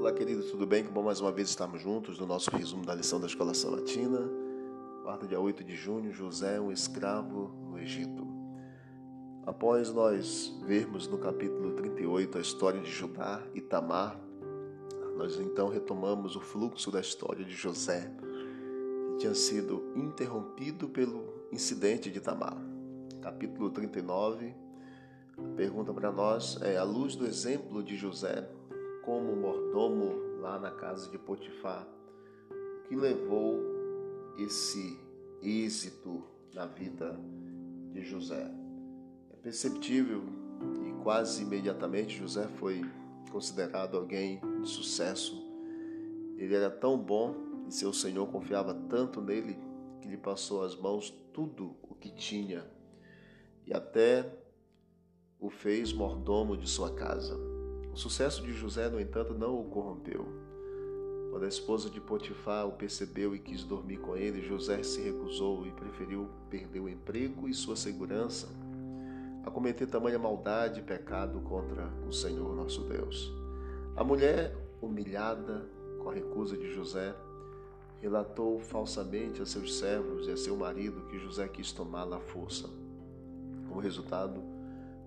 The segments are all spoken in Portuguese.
Olá, queridos, tudo bem? Que bom mais uma vez estarmos juntos no nosso resumo da lição da Escola Sabatina. Quarta, dia 8 de junho, José, um escravo no Egito. Após nós vermos no capítulo 38 a história de Judá e Tamar, nós então retomamos o fluxo da história de José, que tinha sido interrompido pelo incidente de Tamar. Capítulo 39, a pergunta para nós é: à luz do exemplo de José, como mordomo lá na casa de Potifar, o que levou esse êxito na vida de José? É perceptível e quase imediatamente José foi considerado alguém de sucesso. Ele era tão bom e seu Senhor confiava tanto nele que lhe passou às mãos tudo o que tinha e até o fez mordomo de sua casa. O sucesso de José, no entanto, não o corrompeu. Quando a esposa de Potifar o percebeu e quis dormir com ele, José se recusou e preferiu perder o emprego e sua segurança a cometer tamanha maldade e pecado contra o Senhor nosso Deus. A mulher, humilhada com a recusa de José, relatou falsamente a seus servos e a seu marido que José quis tomá-la à força. Como resultado,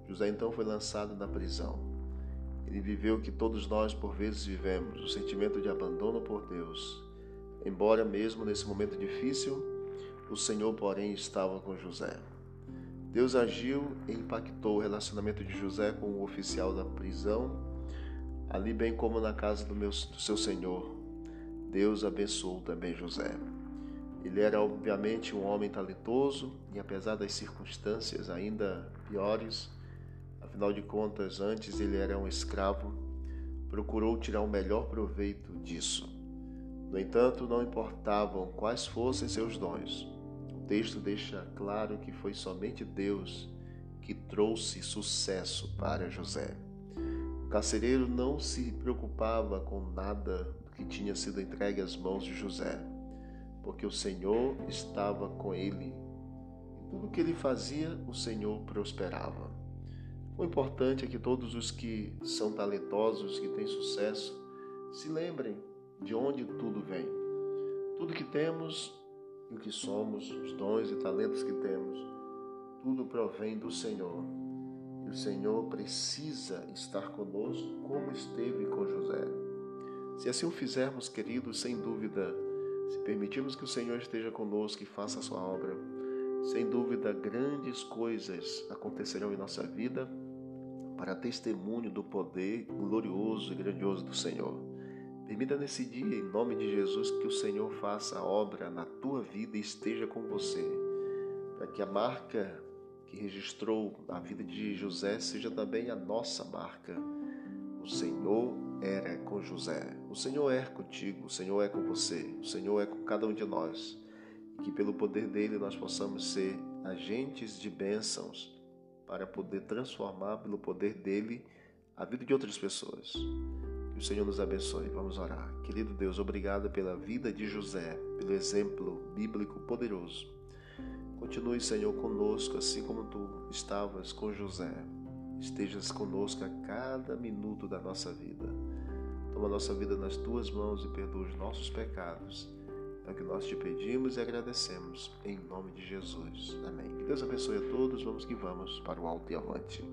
José então foi lançado na prisão. Ele viveu o que todos nós por vezes vivemos, o sentimento de abandono por Deus. Embora mesmo nesse momento difícil, o Senhor, porém, estava com José. Deus agiu e impactou o relacionamento de José com o oficial da prisão, ali bem como na casa do, meu, do seu Senhor. Deus abençoou também José. Ele era obviamente um homem talentoso e apesar das circunstâncias ainda piores, afinal de contas, antes ele era um escravo, procurou tirar o melhor proveito disso. No entanto, não importavam quais fossem seus dons. O texto deixa claro que foi somente Deus que trouxe sucesso para José. O carcereiro não se preocupava com nada do que tinha sido entregue às mãos de José porque o Senhor estava com ele. Em tudo que ele fazia, o Senhor prosperava. O importante é que todos os que são talentosos, que têm sucesso, se lembrem de onde tudo vem. Tudo que temos e o que somos, os dons e talentos que temos, tudo provém do Senhor. E o Senhor precisa estar conosco como esteve com José. Se assim o fizermos, queridos, sem dúvida, se permitirmos que o Senhor esteja conosco e faça a sua obra, sem dúvida grandes coisas acontecerão em nossa vida para testemunho do poder glorioso e grandioso do Senhor. Permita nesse dia, em nome de Jesus, que o Senhor faça a obra na tua vida e esteja com você, para que a marca que registrou na vida de José seja também a nossa marca. O Senhor era com José. O Senhor é contigo, o Senhor é com você, o Senhor é com cada um de nós. Que pelo poder dele nós possamos ser agentes de bênçãos para poder transformar pelo poder dele a vida de outras pessoas. Que o Senhor nos abençoe. Vamos orar. Querido Deus, obrigado pela vida de José, pelo exemplo bíblico poderoso. Continue, Senhor, conosco, assim como tu estavas com José. Estejas conosco a cada minuto da nossa vida. Toma nossa vida nas tuas mãos e perdoa os nossos pecados. É o que nós te pedimos e agradecemos. Em nome de Jesus. Amém. Deus abençoe a todos. Vamos que vamos para o alto e avante.